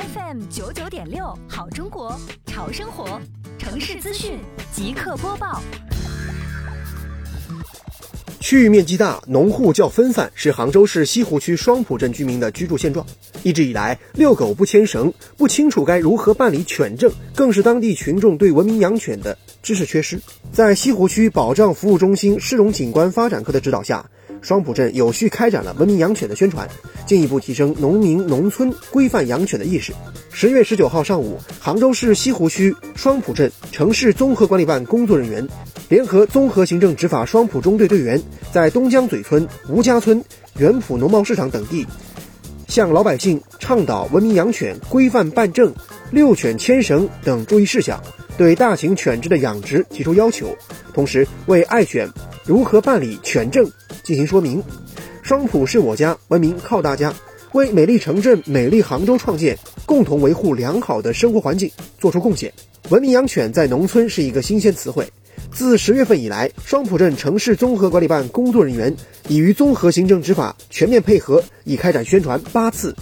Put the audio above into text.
FM 九九点六，好中国，潮生活，城市资讯即刻播报。区域面积大，农户较分散，是杭州市西湖区双浦镇居民的居住现状。一直以来，遛狗不牵绳，不清楚该如何办理犬证，更是当地群众对文明养犬的知识缺失。在西湖区保障服务中心市容景观发展科的指导下，双浦镇有序开展了文明养犬的宣传，进一步提升农民农村规范养犬的意识。十月十九号上午，杭州市西湖区双浦镇城市综合管理办工作人员联合综合行政执法双浦中队队员，在东江嘴村、吴家村、元浦农贸市场等地，向老百姓倡导文明养犬、规范办证、遛犬牵绳等注意事项，对大型犬只的养殖提出要求，同时为爱犬如何办理犬证进行说明。双浦是我家，文明靠大家。为美丽城镇、美丽杭州创建，共同维护良好的生活环境做出贡献。文明养犬在农村是一个新鲜词汇。自十月份以来，双浦镇城市综合管理办工作人员已与综合行政执法全面配合，已开展宣传八次。